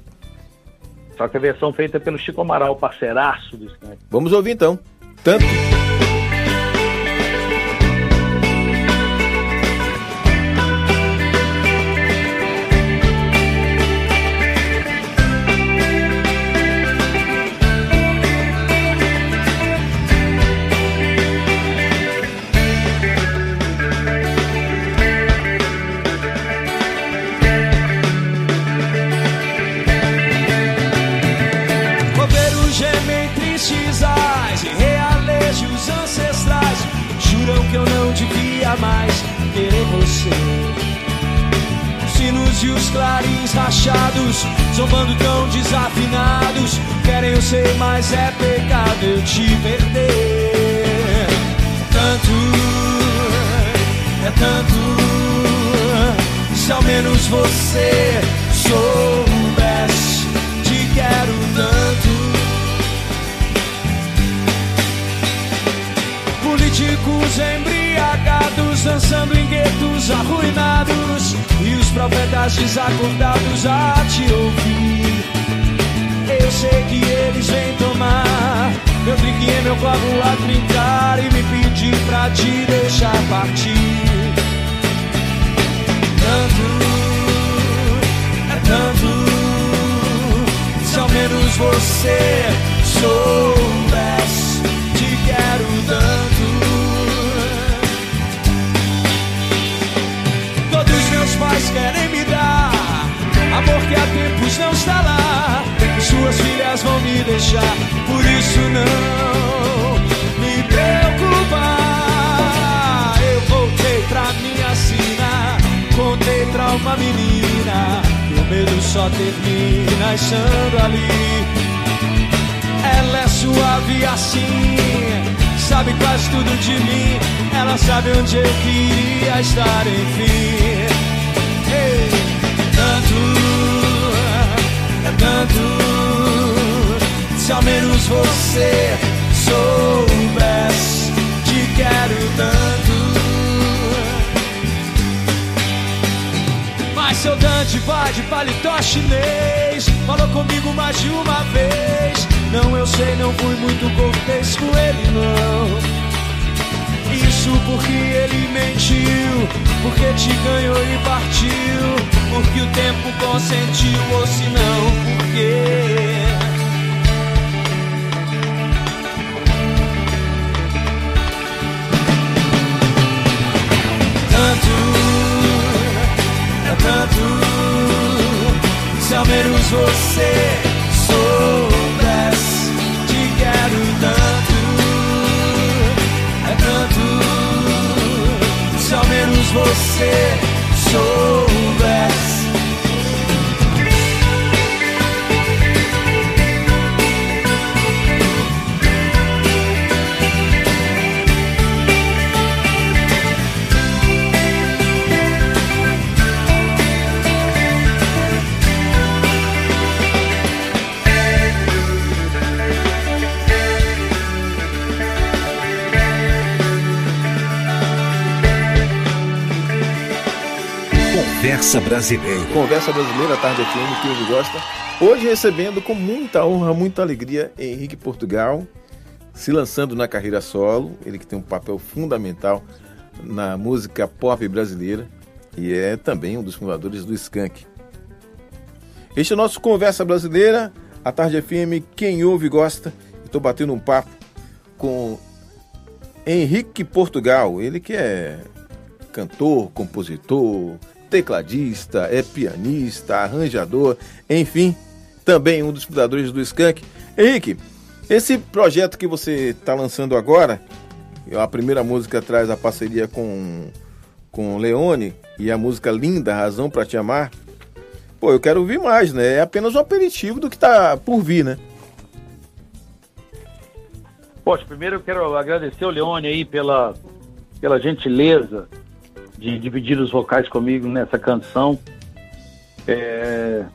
[SPEAKER 3] só que a versão feita pelo Chico Amaral, parceiraço do Skank.
[SPEAKER 2] Vamos ouvir então. Tanto.
[SPEAKER 4] Rachados, zombando tão desafinados, querem eu ser, mas é pecado eu te perder. Tanto, é tanto, se ao menos você soubesse, te quero Políticos embriagados, dançando em guetos arruinados, e os profetas desacordados a te ouvir. Eu sei que eles vêm tomar meu drink e meu copo a trincar e me pedir pra te deixar partir. Tanto, é tanto, se ao menos você soubesse, te quero tanto. Querem me dar amor que há tempos não está lá. Suas filhas vão me deixar, por isso não me preocupa. Eu voltei pra minha sina, contei pra uma menina. o medo só termina estando ali. Ela é suave assim, sabe quase tudo de mim. Ela sabe onde eu queria estar, enfim. Tanto, é tanto. Se ao menos você soubesse, te quero tanto. Mas seu Dante vai de paletó chinês Falou comigo mais de uma vez Não, eu sei, não fui muito cortês com ele, não isso porque ele mentiu, porque te ganhou e partiu, porque o tempo consentiu, ou se não, porque. Tanto, é tanto, se ao menos você você
[SPEAKER 1] Conversa Brasileira.
[SPEAKER 2] Conversa Brasileira, Tarde FM, que hoje gosta. Hoje recebendo com muita honra, muita alegria, Henrique Portugal, se lançando na carreira solo. Ele que tem um papel fundamental na música pop brasileira e é também um dos fundadores do Skank. Este é o nosso Conversa Brasileira, a Tarde FM, quem ouve gosta. Estou batendo um papo com Henrique Portugal, ele que é cantor, compositor, tecladista, é pianista, arranjador, enfim, também um dos fundadores do Skank. Henrique, esse projeto que você está lançando agora, a primeira música traz a parceria com com Leone e a música Linda, Razão para Te Amar. Pô, eu quero ouvir mais, né? É apenas um aperitivo do que está por vir, né?
[SPEAKER 3] Poxa, primeiro eu quero agradecer o Leone aí pela, pela gentileza de dividir os vocais comigo nessa canção. É,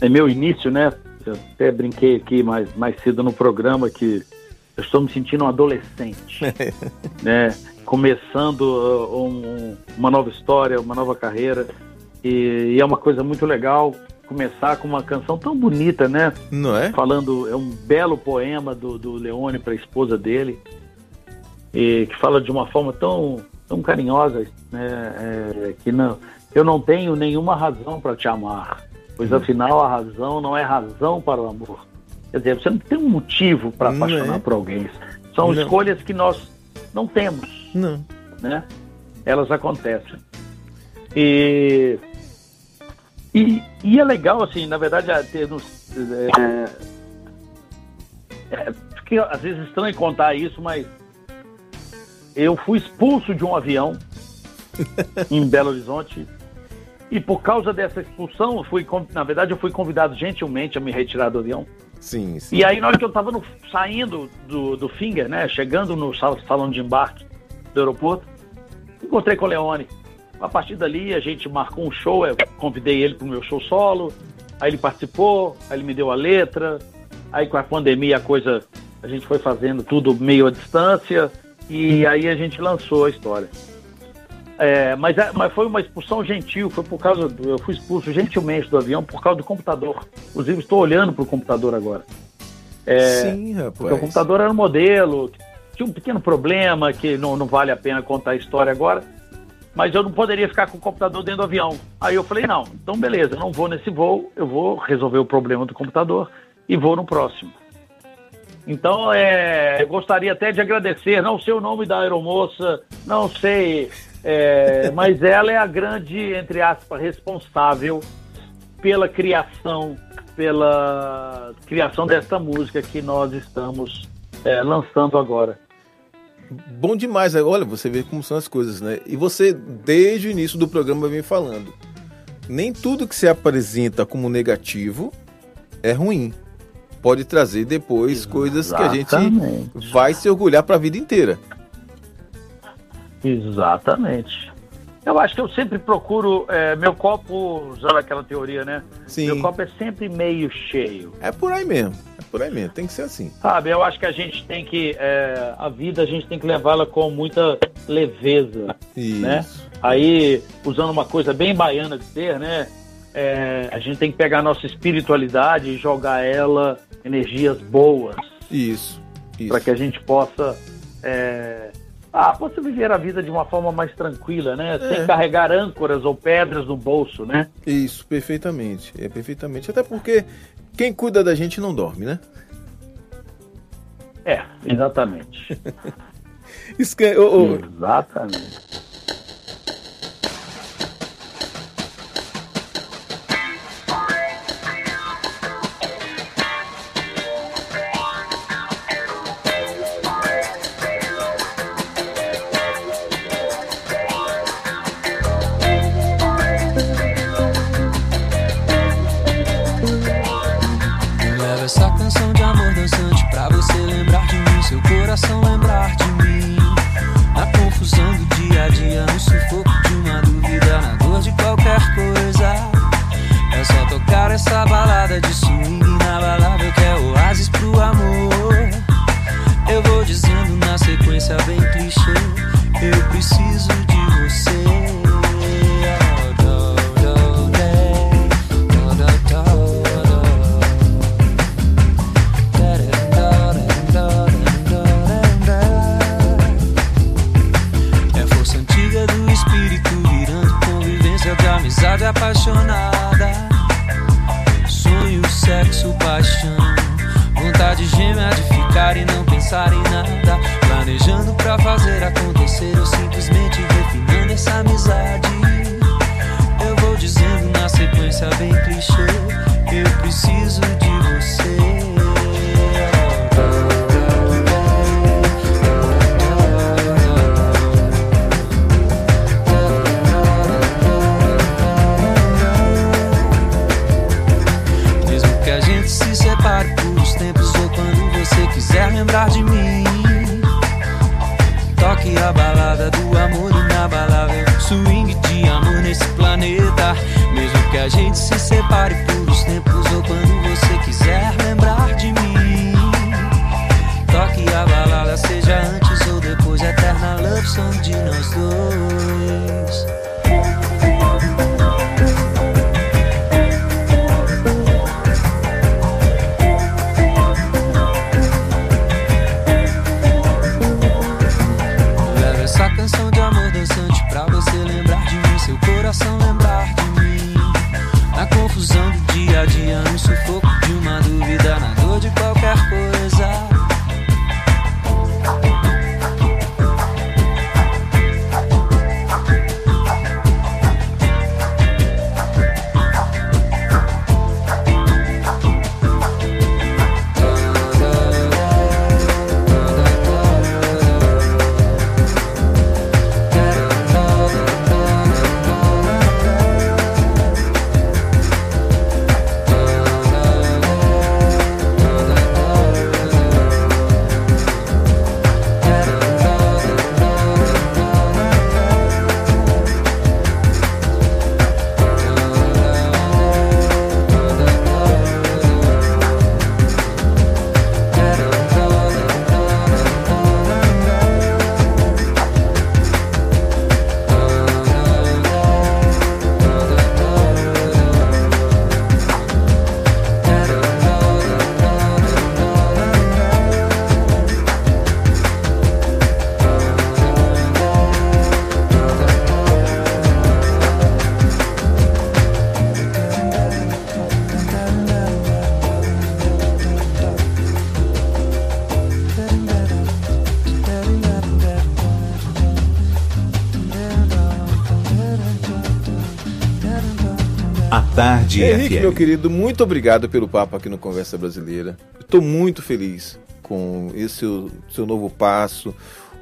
[SPEAKER 3] é meu início, né? Eu até brinquei aqui mais, mais cedo no programa que eu estou me sentindo um adolescente, <laughs> né? Começando uh, um- uma nova história, uma nova carreira. E, e é uma coisa muito legal começar com uma canção tão bonita, né?
[SPEAKER 2] Não é?
[SPEAKER 3] falando, é um belo poema do, do Leone para a esposa dele, e que fala de uma forma tão, tão carinhosa, né, é, que não, eu não tenho nenhuma razão para te amar, pois afinal a razão não é razão para o amor. Quer dizer, você não tem um motivo para apaixonar
[SPEAKER 2] é.
[SPEAKER 3] por alguém. São
[SPEAKER 2] Não.
[SPEAKER 3] escolhas que nós não temos
[SPEAKER 2] Não.
[SPEAKER 3] né? Elas acontecem. E, e, e é legal, assim, na verdade, ter nos, é, é, fiquei às vezes estranho contar isso, mas eu fui expulso de um avião <laughs> em Belo Horizonte. E por causa dessa expulsão, fui, na verdade, eu fui convidado gentilmente a me retirar do avião.
[SPEAKER 2] Sim, sim.
[SPEAKER 3] E aí, na hora que eu estava saindo do, do Finger, né, chegando no salão de embarque do aeroporto, encontrei com o Leone. A partir dali, a gente marcou um show, eu convidei ele para o meu show solo, aí ele participou, aí ele me deu a letra, aí com a pandemia a coisa, a gente foi fazendo tudo meio à distância, e aí a gente lançou a história. É, mas, é, mas foi uma expulsão gentil, foi por causa do, eu fui expulso gentilmente do avião por causa do computador. Inclusive estou olhando para o computador agora.
[SPEAKER 2] É, Sim, rapaz. Porque
[SPEAKER 3] o computador era um modelo, tinha um pequeno problema que não, não vale a pena contar a história agora, mas eu não poderia ficar com o computador dentro do avião. Aí eu falei, não, então beleza, eu não vou nesse voo, eu vou resolver o problema do computador e vou no próximo. Então, é, gostaria até de agradecer, não sei o nome da aeromoça, não sei é, mas ela é a grande, entre aspas, responsável pela criação, pela criação desta música que nós estamos é, lançando agora.
[SPEAKER 2] Bom demais, olha, você vê como são as coisas, né? E você, desde o início do programa, vem falando. Nem tudo que se apresenta como negativo é ruim. Pode trazer depois Exatamente. coisas que a gente vai se orgulhar para a vida inteira.
[SPEAKER 3] Exatamente. Eu acho que eu sempre procuro, é, meu copo, usando aquela teoria, né?
[SPEAKER 2] Sim.
[SPEAKER 3] Meu copo é sempre meio cheio.
[SPEAKER 2] É por aí mesmo, é por aí mesmo, tem que ser assim.
[SPEAKER 3] Sabe, eu acho que a gente tem que, é, a vida a gente tem que levá-la com muita leveza,
[SPEAKER 2] Isso.
[SPEAKER 3] né? Aí, usando uma coisa bem baiana de ser, né? É, a gente tem que pegar a nossa espiritualidade e jogar ela energias boas.
[SPEAKER 2] Isso. isso.
[SPEAKER 3] Para que a gente possa é, ah, você viver a vida de uma forma mais tranquila, né? É. Sem carregar âncoras ou pedras no bolso, né?
[SPEAKER 2] Isso, perfeitamente. É perfeitamente. Até porque quem cuida da gente não dorme, né?
[SPEAKER 3] É, exatamente. <laughs>
[SPEAKER 2] É, oh, oh.
[SPEAKER 3] Exatamente.
[SPEAKER 1] Tarde
[SPEAKER 2] Henrique,
[SPEAKER 1] FM.
[SPEAKER 2] meu querido, muito obrigado pelo papo aqui no Conversa Brasileira. Estou muito feliz com esse seu, seu novo passo,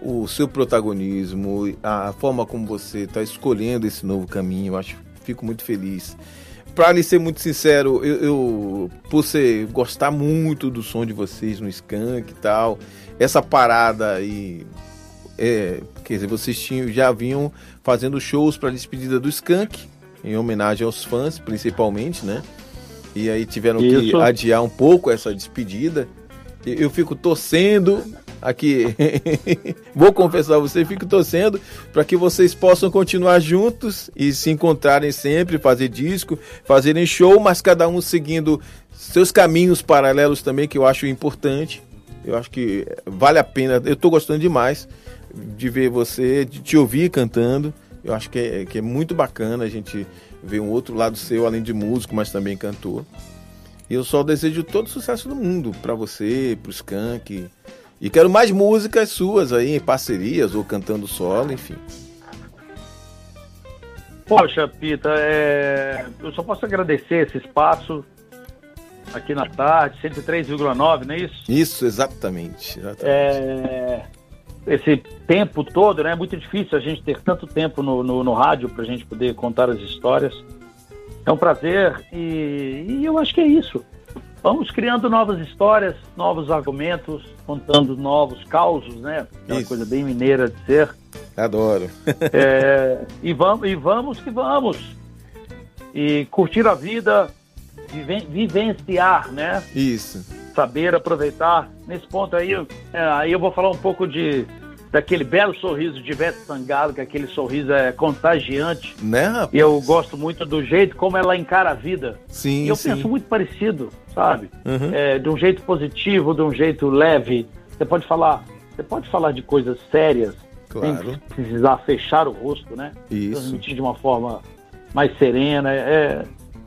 [SPEAKER 2] o seu protagonismo, a forma como você está escolhendo esse novo caminho. Eu acho, fico muito feliz. Para lhe ser muito sincero, eu, eu por ser, gostar muito do som de vocês no Skank e tal, essa parada aí, é, quer dizer, vocês tinham, já vinham fazendo shows para a despedida do Skank, em homenagem aos fãs, principalmente, né? E aí tiveram que
[SPEAKER 3] Isso.
[SPEAKER 2] adiar um pouco essa despedida. Eu fico torcendo aqui, <laughs> vou confessar a você, fico torcendo para que vocês possam continuar juntos e se encontrarem sempre, fazer disco, fazerem show, mas cada um seguindo seus caminhos paralelos também, que eu acho importante. Eu acho que vale a pena. Eu estou gostando demais de ver você, de te ouvir cantando. Eu acho que é, que é muito bacana a gente ver um outro lado seu, além de músico, mas também cantor. E eu só desejo todo o sucesso do mundo para você, pro Skank. E quero mais músicas suas aí, em parcerias ou cantando solo, enfim.
[SPEAKER 3] Poxa, Pita, é, eu só posso agradecer esse espaço aqui na tarde, 103,9, não é isso?
[SPEAKER 2] Isso, exatamente. exatamente.
[SPEAKER 3] É, esse tempo todo, né? É muito difícil a gente ter tanto tempo no, no, no rádio para a gente poder contar as histórias. É um prazer e, e eu acho que é isso. Vamos criando novas histórias, novos argumentos, contando novos causos, né? É uma coisa bem mineira de ser.
[SPEAKER 2] Adoro.
[SPEAKER 3] É, e, vamos, e vamos que vamos. E curtir a vida, viven- vivenciar, né?
[SPEAKER 2] Isso.
[SPEAKER 3] Saber aproveitar. Nesse ponto aí, eu- é, aí eu vou falar um pouco de daquele belo sorriso de Ivete Sangalo, que aquele sorriso é contagiante.
[SPEAKER 2] Né, rapaz?
[SPEAKER 3] E eu gosto muito do jeito como ela encara a vida.
[SPEAKER 2] Sim,
[SPEAKER 3] E eu
[SPEAKER 2] sim.
[SPEAKER 3] penso muito parecido, sabe?
[SPEAKER 2] Uhum.
[SPEAKER 3] É, de um jeito positivo, de um jeito leve. Você pode falar, você pode falar de coisas sérias,
[SPEAKER 2] Claro.
[SPEAKER 3] sem precisar fechar o rosto, né?
[SPEAKER 2] Isso.
[SPEAKER 3] Transmitir de uma forma mais serena. É,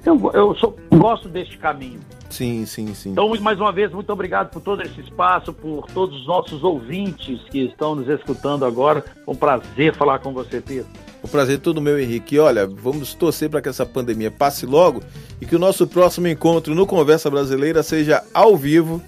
[SPEAKER 3] eu eu sou- gosto deste caminho.
[SPEAKER 2] Sim, sim, sim.
[SPEAKER 3] Então, mais uma vez, muito obrigado por todo esse espaço, por todos os nossos ouvintes que estão nos escutando agora. Foi um prazer falar com você, Pedro.
[SPEAKER 2] O prazer é todo meu, Henrique. E olha, vamos torcer para que essa pandemia passe logo e que o nosso próximo encontro no Conversa Brasileira seja ao vivo,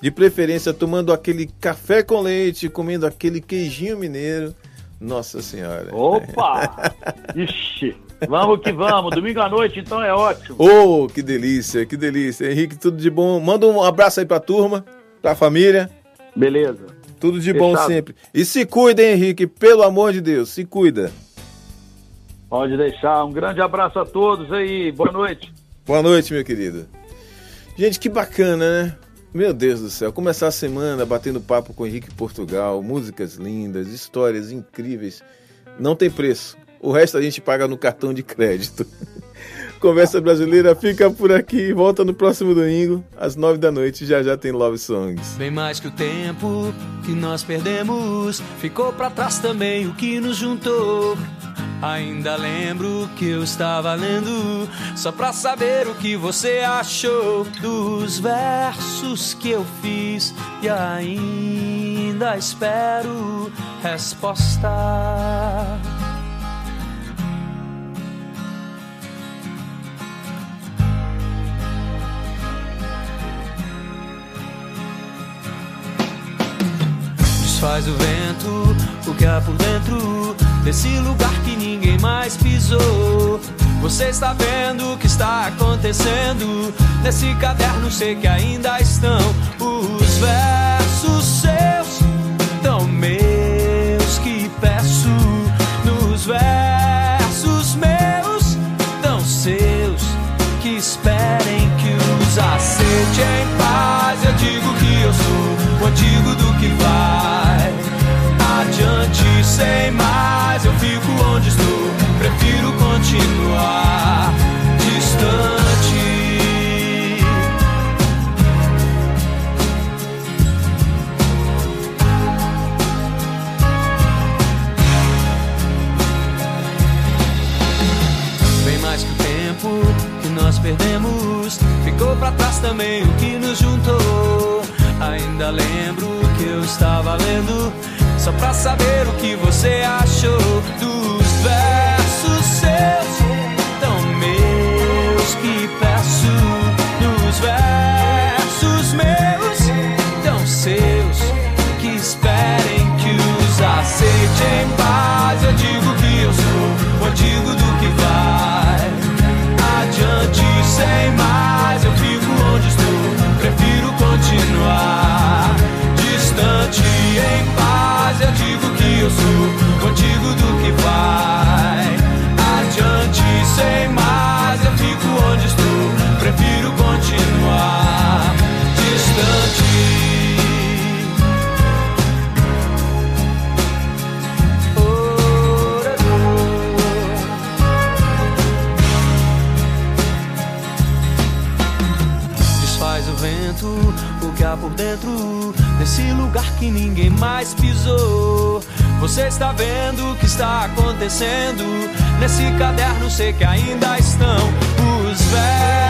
[SPEAKER 2] de preferência tomando aquele café com leite, comendo aquele queijinho mineiro. Nossa Senhora.
[SPEAKER 3] Opa! <laughs> Ixi, vamos que vamos. Domingo à noite, então é ótimo.
[SPEAKER 2] Oh, que delícia, que delícia. Henrique, tudo de bom. Manda um abraço aí pra turma, pra família.
[SPEAKER 3] Beleza.
[SPEAKER 2] Tudo de bom
[SPEAKER 3] Fechado.
[SPEAKER 2] sempre. E se cuida, hein, Henrique, pelo amor de Deus, se cuida.
[SPEAKER 3] Pode deixar. Um grande abraço a todos aí. Boa noite.
[SPEAKER 2] Boa noite, meu querido. Gente, que bacana, né? Meu Deus do céu, começar a semana batendo papo com Henrique Portugal, músicas lindas, histórias incríveis. Não tem preço. O resto a gente paga no cartão de crédito. <laughs> Conversa Brasileira fica por aqui. Volta no próximo domingo, às nove da noite. Já já tem Love Songs.
[SPEAKER 4] Bem mais que o tempo que nós perdemos, ficou pra trás também o que nos juntou. Ainda lembro que eu estava lendo, só pra saber o que você achou dos versos que eu fiz e ainda espero resposta. Desfaz o vento, o que há por dentro desse lugar que ninguém mais pisou. Você está vendo o que está acontecendo nesse caderno? Sei que ainda estão os versos seus, tão meus que peço nos versos meus, tão seus que esperem que os aceite em paz. Eu digo que eu sou o antigo do que vai adiante sem mais. Eu fico onde estou, prefiro continuar distante. Mais que o tempo que nós perdemos, ficou pra trás também o que nos juntou ainda lembro o que eu estava lendo. Só pra saber o que você achou dos versos seus. Tão meus que peço nos versos meus, tão seus que esperem que os aceite em paz. Eu digo que eu sou o antigo do que vai adiante sem mais. está vendo o que está acontecendo. Nesse caderno sei que ainda estão os velhos.